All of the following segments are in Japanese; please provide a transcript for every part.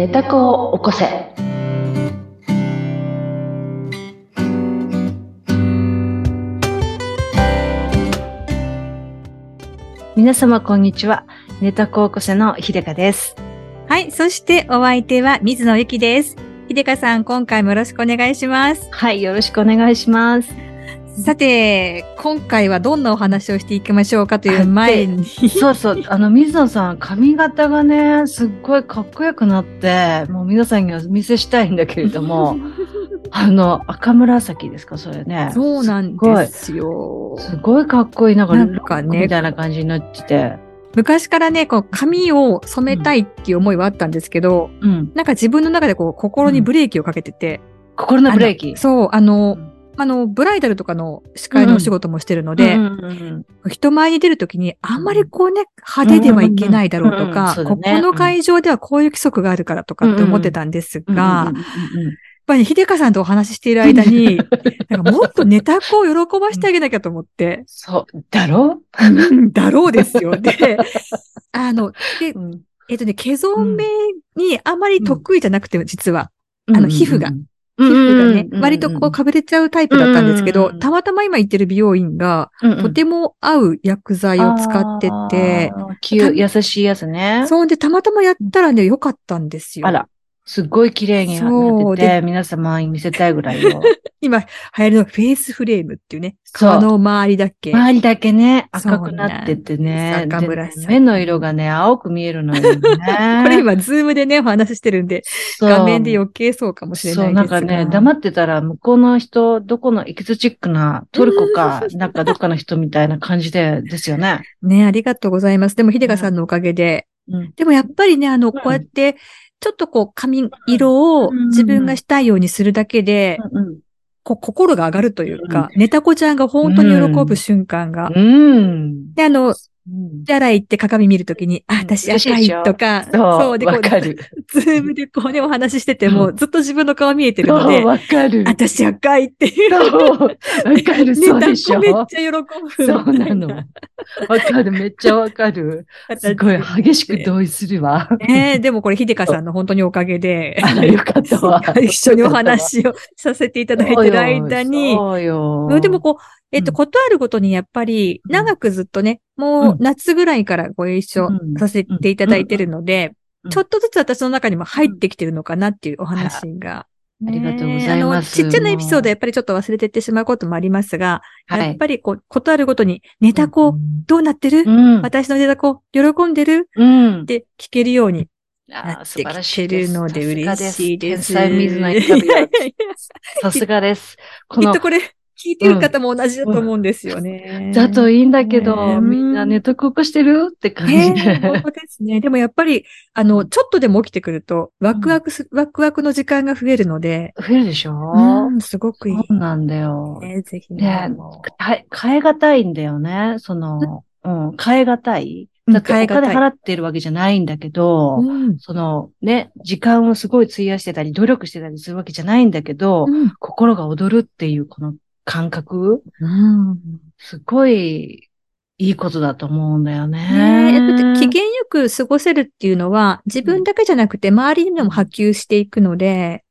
寝た子を起こせ。皆様こんにちは。寝た子を起こせの秀香です。はい。そしてお相手は水野ゆきです。秀香さん、今回もよろしくお願いします。はい、よろしくお願いします。さて、今回はどんなお話をしていきましょうかという前に。そうそう、あの、水野さん、髪型がね、すっごいかっこよくなって、もう皆さんにはお見せしたいんだけれども、あの、赤紫ですか、それね。そうなんですよ。すごいかっこいい、なんか、なんかねみたいな感じになってて。昔からね、こう、髪を染めたいっていう思いはあったんですけど、うん。なんか自分の中でこう、心にブレーキをかけてて。心のブレーキ。そう、あの、うんあの、ブライダルとかの司会のお仕事もしてるので、人前に出るときに、あんまりこうね、派手ではいけないだろうとか、ここの会場ではこういう規則があるからとかって思ってたんですうんが、やっぱりね、秀香さんとお話ししている間に、なんかもっとネタ子を喜ばしてあげなきゃと思って、そう、だろ？だろうですよ。で、あの、で、うん。えっとね、毛染めにあまり得意じゃなくて、実は、あの皮膚が。うんね、うん割とこうかぶれちゃうタイプだったんですけど、たまたま今行ってる美容院が、とても合う薬剤を使ってて、優しいやつね。そうで、たまたまやったらね、良かったんですよ。あら、すっごい綺麗になそうってて、皆様に見せたいぐらいよ。今流行りのフェイスフレームっていうね、そう顔の周りだけ？周りだけね、そう赤くなっててね。赤紫で目の色がね、青く見えるのよね。これ今、ズームでね、お話ししてるんで、そう画面で余計そうかもしれないそう、ですが。なんかね、黙ってたら、向こうの人、どこのエキゾチックな、トルコか、なんかどっかの人みたいな感じで、ですよね。ね、ありがとうございます。でも、秀香さんのおかげで、うん。でもやっぱりね、あの、こうやって、ちょっとこう、髪色をうん自分がしたいようにするだけで、うん。こう、心が上がるというか、ネタ子ちゃんが本当に喜ぶ瞬間が。うん。で、あの、うん手洗い行って鏡見るときに、あ、うん私赤いとか、そう、で、こう。ズームでこうね、お話ししてても、うんずっと自分の顔見えてるので、わかる。私赤いっていう。そう、わかる、そうでしょ？めっちゃ喜ぶそうなの。わかる、めっちゃわかる。すごい激しく同意するわ。ねえ、でもこれ、秀香さんの本当におかげで、よかったわ。一緒にお話をさせていただいてる間に。でもこう、えっと、うん。ことあるごとにやっぱり、うん。長くずっとね、もう夏ぐらいからご一緒うんさせていただいてるのでうん、ちょっとずつ私の中にも入ってきてるのかなっていうお話が。ありがとうございます。ねあの、ちっちゃなエピソードやっぱりちょっと忘れてってしまうこともありますが、はい。やっぱりこう、ことあるごとに、ネタ子、どうなってる？うん。私のネタ子、喜んでる？うん。っ。て聞けるようになって素晴らきてるので嬉しいです。天才水野インタビュアーさすがです。こ のきっと、これ、聞いてる方も同じだと思うんですよね。だといいんだけど、ねみんなネットここしてるって感じねで。本当ですね。でもやっぱり、あの、ちょっとでも起きてくると、ワクワクす、ワクワクの時間が増えるので、増えるでしょ？うん、すごくいい。そうなんだよ。ね、ぜひねね。変えがたいんだよね。その、うん、変えがたい。うんだってお変えがたい金払ってるわけじゃないんだけど、ううんそのね、時間をすごい費やしてたり、努力してたりするわけじゃないんだけど、うん心が躍るっていうこの感覚、うん。すごいいいことだと思うんだよね。え、だね。って機嫌よく過ごせるっていうのは、自分だけじゃなくて周りにも波及していくので、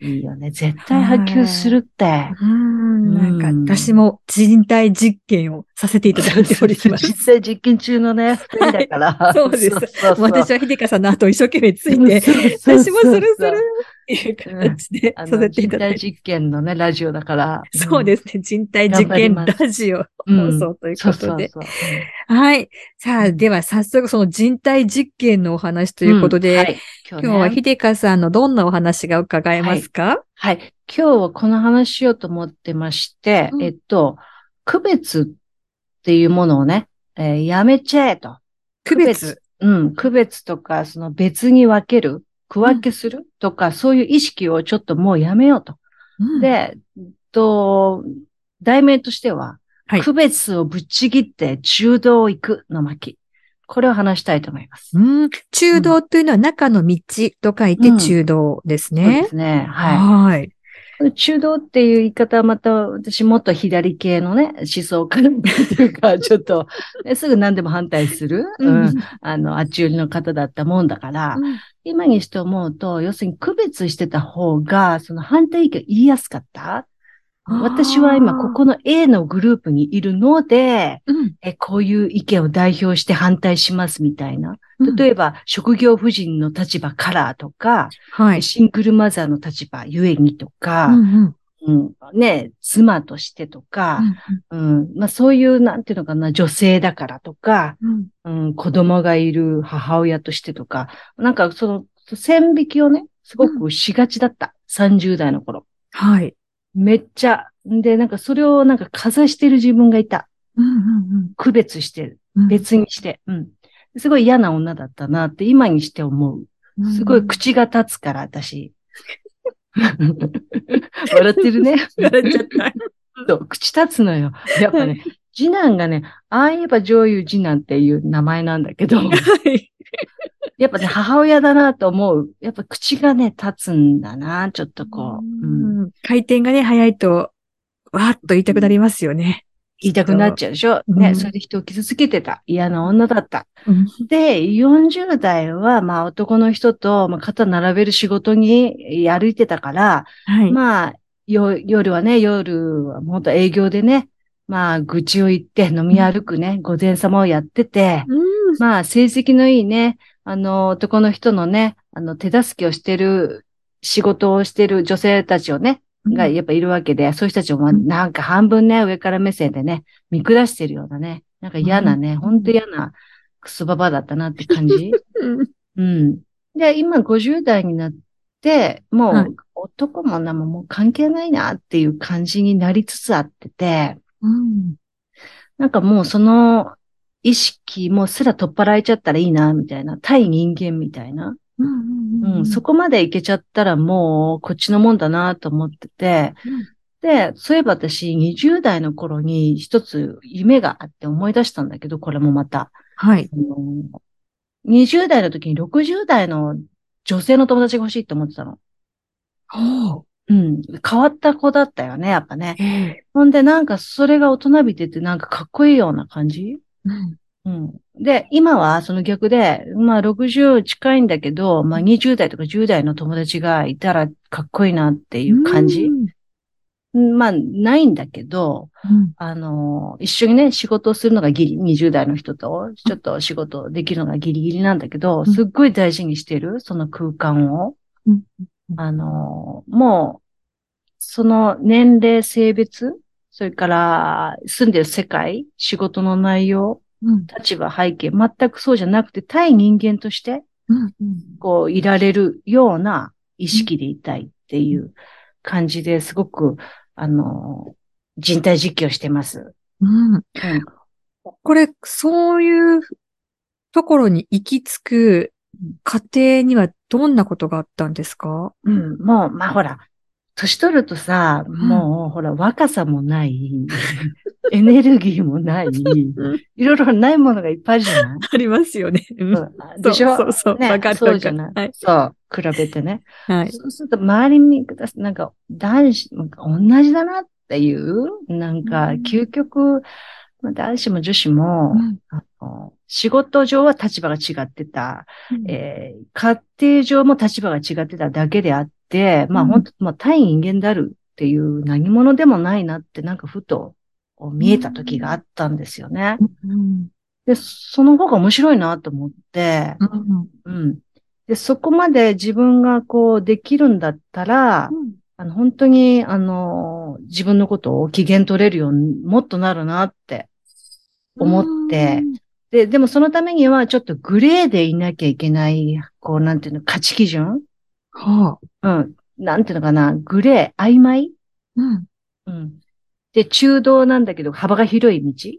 いいよね。絶対波及するって。うん、なん。うんか私も人体実験をさせていただいております。実際実験中のね、二人だから。そうです。そうそう私は秀香さんの後を一生懸命ついて、私もするするいう形であさせの人ていただいて。体実験のね、ラジオだから。そうですね。人体実験ラジオうん放送ということで。はい。さあ、では早速その人体実験のお話ということで、うんはい今今日はね秀香さんのどんなお話が伺えますか、はい。今日はこの話しようと思ってまして、うんえっと、区別っていうものをね、えーやめちゃえと。区別。うん、区別とか、その別に分ける、区分けするとか、そういう意識をちょっともうやめようと。うん、で、と、題名としては、はい区別をぶっちぎって中道を行くの巻。これを話したいと思います。うん、中道というのは中の道と書いて中道ですそうね。ですね。はい。はい。中道っていう言い方はまた私もっと左系のね、思想家って いうか、ちょっと、ねすぐ何でも反対する、うん、あの、あっち寄りの方だったもんだから、今にして思うと、要するに区別してた方が、その反対意見言いやすかった。私は今ここの A のグループにいるので、うんえこういう意見を代表して反対しますみたいな。例えば、職業婦人の立場からとか、はい。シングルマザーの立場ゆえにとか、うんうんね、妻としてとか、うんうんまあ、そういう、なんていうのかな、女性だからとか、うんうん、子供がいる母親としてとか、なんかその線引きをね、すごくしがちだった。30代の頃。はい。めっちゃ。で、なんかそれをなんかかざしてる自分がいた。うんうん区別して別にして。うん。すごい嫌な女だったなって今にして思う。すごい口が立つから、私。笑ってるね。笑っちゃった。そう口立つのよ。やっぱね、次男がね、ああ言えば女優次男っていう名前なんだけど、はい。やっぱね、母親だなと思う。やっぱ口がね、立つんだな、ちょっとこう。うんうん回転がね、早いと、わーっと言いたくなりますよね。言いたくなっちゃうでしょ、うんね、それで人を傷つけてた。嫌な女だった。うんで、40代は、まあ男の人と、まあ、肩並べる仕事に歩いてたから、はい。まあ、よ、夜はね、夜はもっと営業でね、まあ、愚痴を言って飲み歩くね、午前様をやってて、うん。まあ、成績のいいね、あの、男の人のね、あの、手助けをしてる、仕事をしてる女性たちをね、がやっぱいるわけで、そういう人たちを、まあ、うん。なんか半分ね、上から目線でね、見下してるようなね、なんか嫌なね、うん。ほんと嫌なクソババアだったなって感じ。うん。うん。で、今50代になって、もう、はい。男も女ももう関係ないなっていう感じになりつつあってて、うんなんかもうその意識もすら取っ払えちゃったらいいな、みたいな、対人間みたいな。うんうん、そこまでいけちゃったらもうこっちのもんだなと思ってて、で、そういえば私20代の頃に一つ夢があって思い出したんだけど、これもまた。はい。あの20代の時に60代の女性の友達が欲しいって思ってたの。ほうん。変わった子だったよね、やっぱね。う。えほんで、なんかそれが大人びてて、なんかかっこいいような感じ？うんうん。で、今はその逆で、まあ60近いんだけど、まあ20代とか10代の友達がいたらかっこいいなっていう感じ、うんまあ、ないんだけど、うんあの、一緒にね、仕事をするのがギリ、20代の人と、ちょっと仕事できるのがギリギリなんだけど、んすっごい大事にしてる、その空間を。うん。あの、もう、その年齢、性別、それから住んでる世界、仕事の内容、うん。立場、背景、全くそうじゃなくて、対人間として、うん。こう、いられるような意識でいたいっていう感じですごく、あの、人体実況してます。うん。うん。これ、そういうところに行き着く過程にはどんなことがあったんですか？うん。もう、まあほら、年取るとさ、もう、ほら、若さもない、エネルギーもない、いろいろないものがいっぱいじゃない、ありますよね。うん。うんでしょ？そうそうそう。ねわかるそうじゃない、はい。そう、比べてね。はい。そうすると、周りに、なんか、男子、なんか同じだなっていう、なんか、うん。究極、まあ男子も女子も、うん。あの仕事上は立場が違ってた、うん。えー家庭上も立場が違ってただけであって、まあうん。本当、まあ対人間であるっていう何者でもないなってなんかふと見えた時があったんですよね。うん。で、その方が面白いなと思って、うん。うん。で、そこまで自分がこうできるんだったら、あの本当に、あの、自分のことを機嫌取れるようにもっとなるなって思って、で、でもそのためにはちょっとグレーでいなきゃいけない、こう、なんていうの、価値基準？はあ。うん。なんていうのかな、グレー、曖昧？うんうん。で、中道なんだけど、幅が広い道？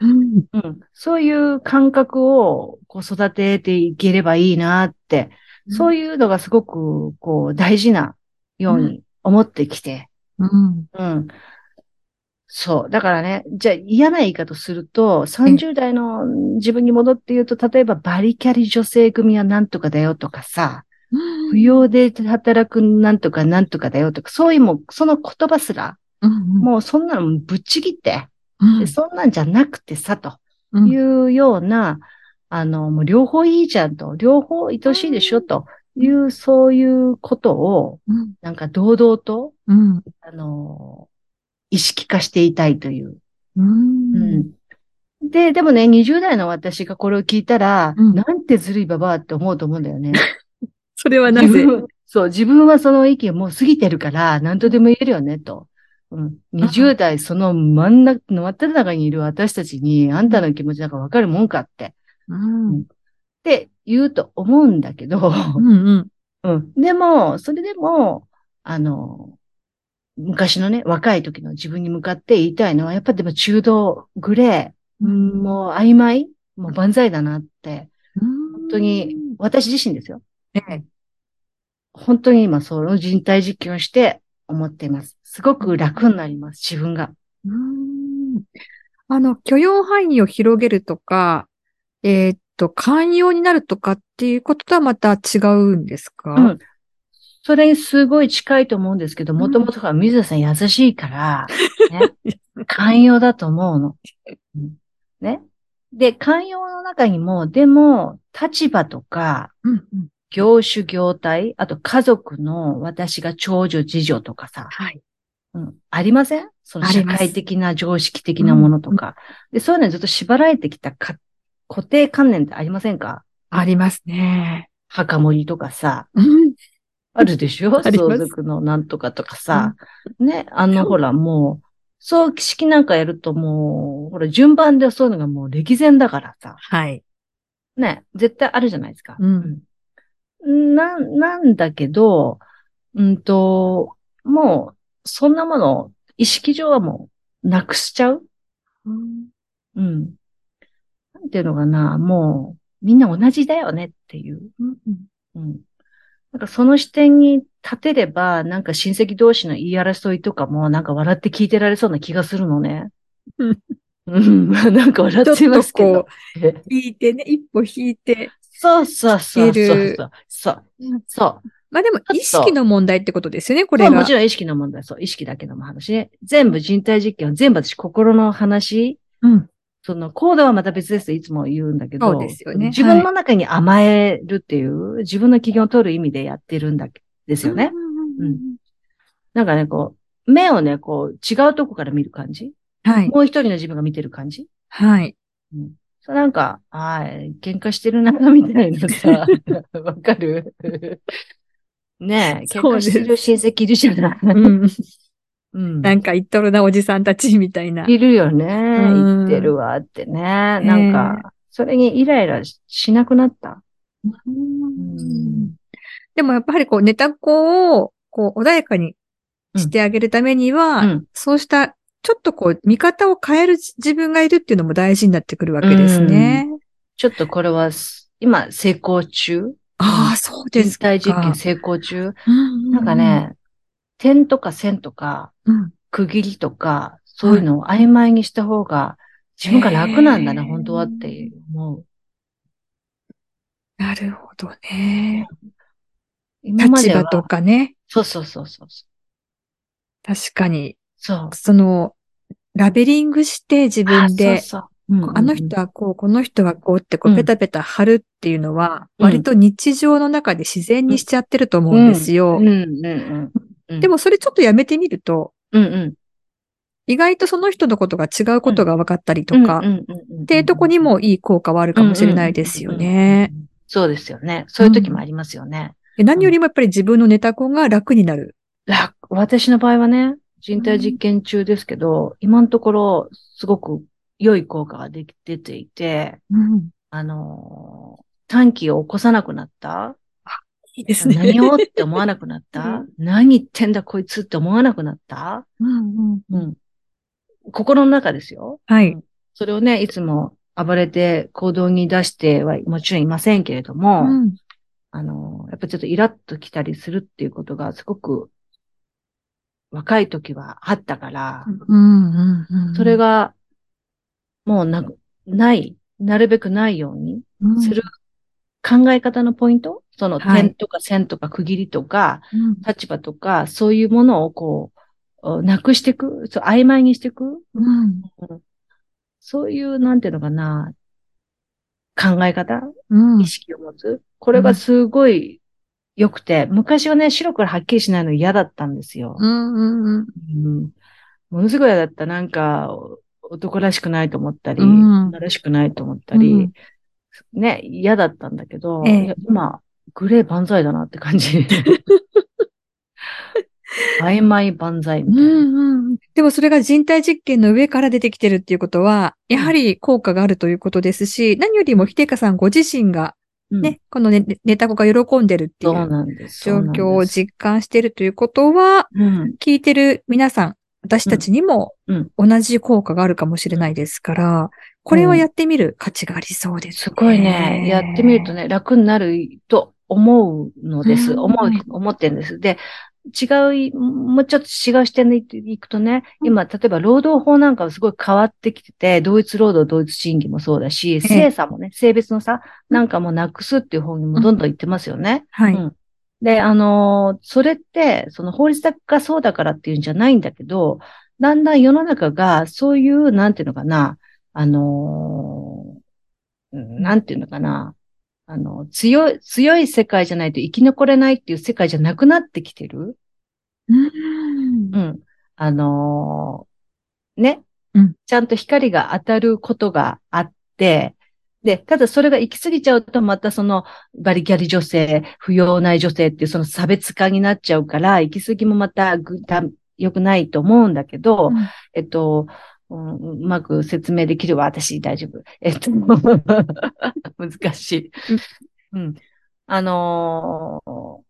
うんうん。そういう感覚を、こう、育てていければいいなって、そういうのがすごく、こう、大事なように思ってきて、うんうん。そう。だからね、じゃあ嫌な言い方すると、30代の自分に戻って言うと、例えばバリキャリ女性組はなんとかだよとかさ、うん。不要で働くなんとかなんとかだよとか、そういうもう、その言葉すら、もうそんなのぶっちぎって、でそんなんじゃなくてさ、というような、あの、もう両方いいじゃんと、両方愛しいでしょ、という、そういうことを、なんか堂々と、あの、意識化していたいという。うん。で、でもね、20代の私がこれを聞いたら、うん、なんてずるいばばって思うと思うんだよね。それはなぜ？そう、自分はその意見もう過ぎてるから、何とでも言えるよね、と。うん、20代その真ん中、真った中にいる私たちに、あんたの気持ちなんかわかるもんかって。うん、って言うと思うんだけど、うんうん。うん、でも、それでも、あの、昔のね、若い時の自分に向かって言いたいのは、やっぱでも中道、グレー、うん、もう曖昧、もう万歳だなって、本当に、私自身ですよ。ええ、本当に今その人体実験をして思っています。すごく楽になります、自分が。うんあの、許容範囲を広げるとか、えー、っと、寛容になるとかっていうこととはまた違うんですか？うん。それにすごい近いと思うんですけど、もともとは水田さん優しいから、ね、寛容だと思うの。ね。で、寛容の中にも、でも、立場とか、うんうん、業種業態、あと家族の私が長女次女とかさ、はい。うん、ありません？その社会的な常識的なものとか。で、そういうのにずっと縛られてきたか固定観念ってありませんか？ありますね。墓守とかさ。うん、あるでしょ？相続のなんとかとかさ。うん、ね、あの、ほら、もう、葬式なんかやるともう、ほら、順番でそういうのがもう歴然だからさ。はい。ね、絶対あるじゃないですか。うん。な、なんだけど、うんと、もう、そんなもの、意識上はもう、なくしちゃう？うん。うん。なんていうのかな、もう、みんな同じだよねっていう。うん。うん。なんかその視点に立てれば、なんか親戚同士の言い争いとかも、なんか笑って聞いてられそうな気がするのね。うん。なんか笑ってますけど。引いてね、一歩引いて。そうそうそうそうそう。そう。まあでも、意識の問題ってことですよね、これが。もちろん意識の問題、そう。意識だけの話ね。全部人体実験は全部私心の話。うん。その、コードはまた別ですといつも言うんだけど。そうですよね。自分の中に甘えるっていう、はい、自分の機嫌を取る意味でやってるんだ、ですよね。うん。なんかね、こう、目をね、こう、違うとこから見る感じ？はい。もう一人の自分が見てる感じ？はい。うん。そうなんか、ああ、喧嘩してるな、みたいなさ、わかる？ねえ、喧嘩してる親戚いるじゃない。うん。うん、なんか言っとるな、おじさんたちみたいな。いるよね。言ってるわってね。なんか、それにイライラしなくなった？うん、でもやっぱりこう、ネタ子を、こう、穏やかにしてあげるためには、うん、そうした、ちょっとこう、見方を変える自分がいるっていうのも大事になってくるわけですね。ちょっとこれは、今、成功中ああ、そうですか。実験成功中、なんかね、点とか線とか、区切りとか、そういうのを曖昧にした方が、自分が楽なんだな、本当はって思う。なるほどね。今まで立場とかね。そうそうそうそう。確かに。そう。その、ラベリングして自分で、あの人はこう、この人はこうってこうペタペタ貼るっていうのは、割と日常の中で自然にしちゃってると思うんですよ。でもそれちょっとやめてみると、うんうん、意外とその人のことが違うことが分かったりとか、っていうとこにもいい効果はあるかもしれないですよね。そうですよね。そういう時もありますよね。うん、何よりもやっぱり自分のネタコンが楽になる。楽。私の場合はね、人体実験中ですけど、うん、今のところすごく良い効果ができ出ていて、うん、あの、短期を起こさなくなった。いいですね。何をって思わなくなった、うん、何言ってんだこいつって思わなくなった、うんうんうん、心の中ですよ。はい。それをね、いつも暴れて行動に出してはもちろんいませんけれども、うん、あの、やっぱちょっとイラッと来たりするっていうことがすごく若い時はあったから、うんうんうん、それがもうな、ない、なるべくないようにする考え方のポイント、その点とか線とか区切りとか、立場とか、そういうものをこう、なくしていく、そう曖昧にしていく、うん、そういう、なんていうのかな、考え方、意識を持つ？これがすごい良くて、昔はね、白黒はっきりしないの嫌だったんですよ。うんうんうん。ものすごい嫌だった。なんか、男らしくないと思ったり、女らしくないと思ったり、ね、嫌だったんだけど、ええ、今、グレー万歳だなって感じ。曖昧万歳みたいな、うんうん。でもそれが人体実験の上から出てきてるっていうことは、やはり効果があるということですし、何よりも秀香さんご自身がね、うん、このネネタ子が喜んでるっていう状況を実感しているということは、聞いてる皆さん、私たちにも同じ効果があるかもしれないですから、これはやってみる価値がありそうです、ね、すごいね。やってみるとね、楽になると思うのです。思う、思ってるんです。で、違う、もうちょっと違う視点でいくとね、今、例えば労働法なんかはすごい変わってきてて、同一労働、同一賃金もそうだし、性差もね、性別の差なんかもなくすっていう方にもどんどん行ってますよね。はい。うん、で、あのー、それって、その法律がそうだからっていうんじゃないんだけど、だんだん世の中がそういう、なんていうのかな、あのー、なんていうのかな、あの、強い、強い世界じゃないと生き残れないっていう世界じゃなくなってきてる。うん。うん。あのー、ね。うん。ちゃんと光が当たることがあって、で、ただそれが行き過ぎちゃうと、またそのバリキャリ女性、不要ない女性っていうその差別化になっちゃうから、行き過ぎもまたぐた良くないと思うんだけど、うん、えっと、うん、うまく説明できるわ、私大丈夫。えっと、難しい。うん。あのー、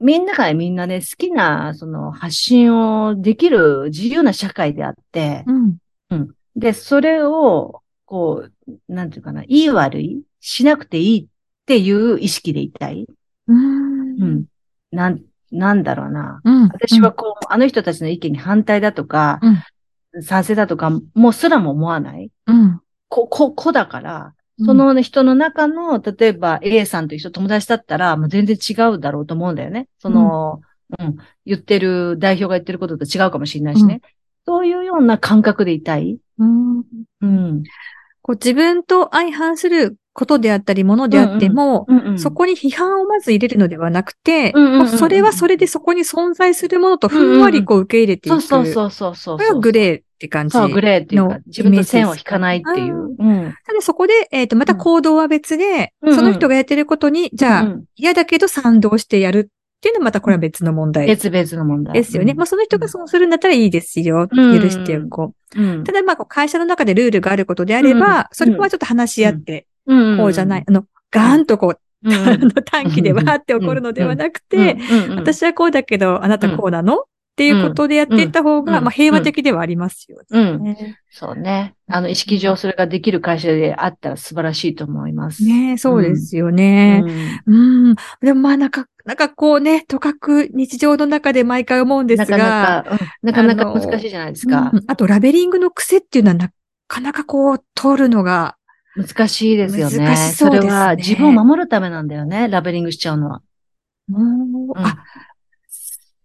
みんながみんなね、好きな、その、発信をできる自由な社会であって、うん。うん。で、それを、こう、なんていうかな、いい悪いしなくていいっていう意識でいたい。うん。うん。なん、なんだろうな。うん。私はこう、あの人たちの意見に反対だとか、うん賛成だとか、もうすらも思わない。うん。こ、こ、こだから、その人の中の、例えば A さんという人友達だったら、もう全然違うだろうと思うんだよね。その、うん、うん、言ってる、代表が言ってることと違うかもしれないしね。うん、そういうような感覚でいたい。うん。うん。こう自分と相反することであったり、ものであっても、うんうん、そこに批判をまず入れるのではなくて、うんうん、それはそれでそこに存在するものとふんわりこう受け入れていく。うんうん、そうそうそうそう。これはグレーって感じそう、グレーっていうか、自分の線を引かないっていう。うん、ただそこで、えっ、ー、と、また行動は別で、うん、その人がやってることに、じゃあ、嫌だけど賛同してやるっていうのはまたこれは別の問題。別々の問題。ですよね。まあその人がそうするんだったらいいですよ。許しておこう。ただまあ会社の中でルールがあることであれば、それはちょっと話し合って、こうじゃない。あの、ガーンとこう、短期でわーって起こるのではなくて、私はこうだけど、あなたこうなのっていうことでやっていった方が、まあ平和的ではありますよね、うん。そうね。あの、意識上それができる会社であったら素晴らしいと思います。ねそうですよね。うん。でもまあなんか、なんかこうね、とかく日常の中で毎回思うんですが、なかなか、なかなか難しいじゃないですか。あとラベリングの癖っていうのはなかなかこう通るのが、難しいですよね。難しそうです、ね、それは自分を守るためなんだよね、ラベリングしちゃうのは。うん、あ、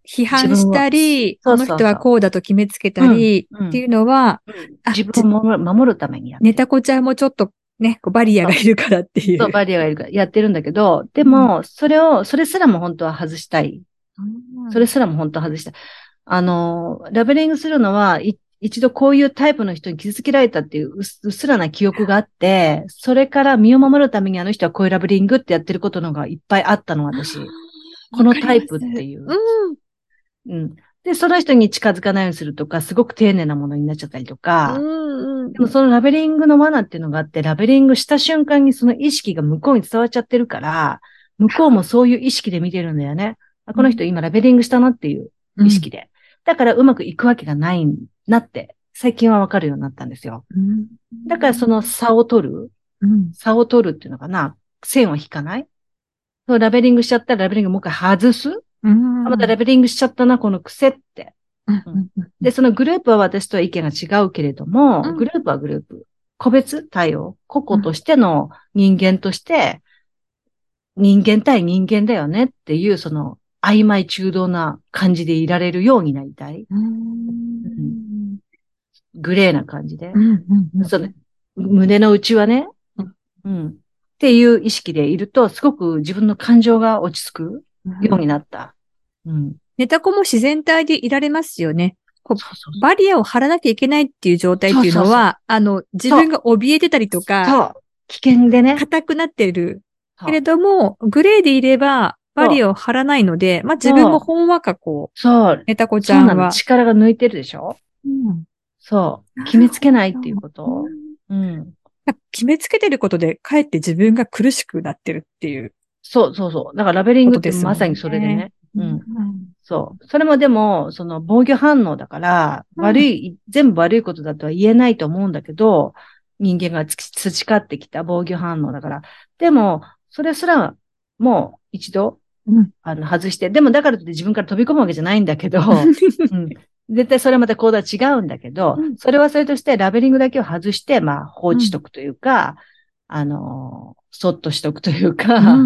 批判したり、この人はこうだと決めつけたりっていうのは、自分を守るためにやってネタコちゃんもちょっとね、バリアがいるからっていう。そう、バリアがいるからやってるんだけど、でも、それを、それすらも本当は外したい。それすらも本当は外したい。あの、ラベリングするのは、一度こういうタイプの人に傷つけられたっていううっすらな記憶があって、それから身を守るためにあの人はこういうラベリングってやってることのがいっぱいあったの、私。このタイプっていう。うん。うん。で、その人に近づかないようにするとか、すごく丁寧なものになっちゃったりとか、うんうん、でもそのラベリングの罠っていうのがあって、ラベリングした瞬間にその意識が向こうに伝わっちゃってるから、向こうもそういう意識で見てるんだよね。あこの人今ラベリングしたなっていう意識で。うん、だからうまくいくわけがないなって、最近はわかるようになったんですよ。うん、だからその差を取る、うん、差を取るっていうのかな、線を引かない？ラベリングしちゃったらラベリングもう一回外す？またレベリングしちゃったな、この癖って。で、そのグループは私とは意見が違うけれども、うん、グループはグループ。個別対応。個々としての人間として、人間対人間だよねっていう、その、曖昧中道な感じでいられるようになりたい。うん、グレーな感じで。うんうんその胸の内はね、うん、っていう意識でいると、すごく自分の感情が落ち着くようになった。うん。ネタ子も自然体でいられますよね。こうバリアを張らなきゃいけないっていう状態っていうのは、そうそうそうあの、自分が怯えてたりとか、そう。危険でね。硬くなってる。けれども、グレーでいれば、バリアを張らないので、まあ自分もほんわかこう。そう。ネタ子ちゃんは。力が抜いてるでしょ？うん。そう。決めつけないっていうこと。うん。決めつけてることで、かえって自分が苦しくなってるっていう。そうそうそう。だからラベリングってまさにそれでね。うん。そう。それもでも、その防御反応だから、悪い、全部悪いことだとは言えないと思うんだけど、人間が培ってきた防御反応だから。でも、それすら、もう一度、うん、あの、外して、でもだからって自分から飛び込むわけじゃないんだけど、うん、絶対それはまた行動は違うんだけど、うん、それはそれとしてラベリングだけを外して、まあ、放置しとくというか、あの、そっとしとくというか、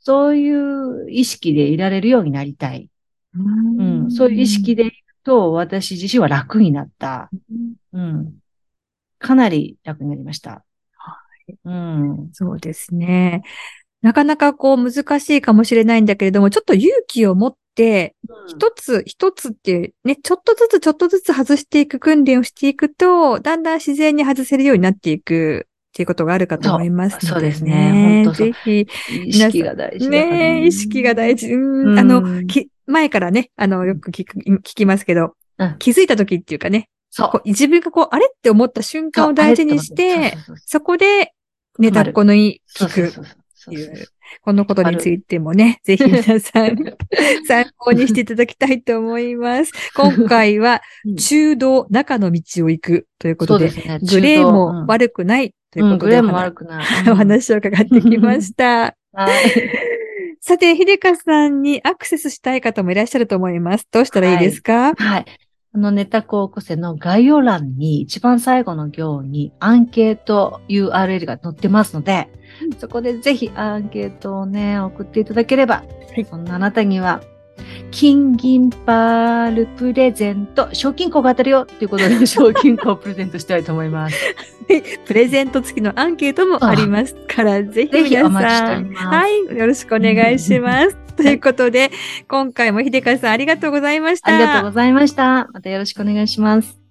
そういう意識でいられるようになりたい。うん、そういう意識でいると、私自身は楽になった。うん、かなり楽になりました。はい、うん、そうですね。なかなかこう難しいかもしれないんだけれども、ちょっと勇気を持って、一つ一つっていう、ね、ちょっとずつちょっとずつ外していく訓練をしていくと、だんだん自然に外せるようになっていくっていうことがあるかと思いますね、そうですね。本当ぜひ、意識が大事ね。意識が大事。うん、あの、き、前からね、あの、よく聞く、聞きますけど、うん、気づいた時っていうかね、そう。自分がこう、あれって思った瞬間を大事にして、そこで、ネタっこのい聞く。っていう。このことについてもね、ぜひ皆さん 参考にしていただきたいと思います。今回は、中道中の道を行くということで、でね、グレーも悪くないということで、うん、グレーも悪くない。お話を伺ってきました。はい。さて、秀香さんにアクセスしたい方もいらっしゃると思います。どうしたらいいですか、はい、はい。あの、ネタ高校生の概要欄に一番最後の行にアンケート URL が載ってますので、そこでぜひアンケートをね、送っていただければ、はい、そんなあなたには金銀パールプレゼント、賞金庫が当たるよっていうことで、賞金庫をプレゼントしたいと思います。プレゼント付きのアンケートもありますから、ぜひ皆さん、はい、よろしくお願いします。ということで、今回も秀香さんありがとうございました。ありがとうございました。またよろしくお願いします。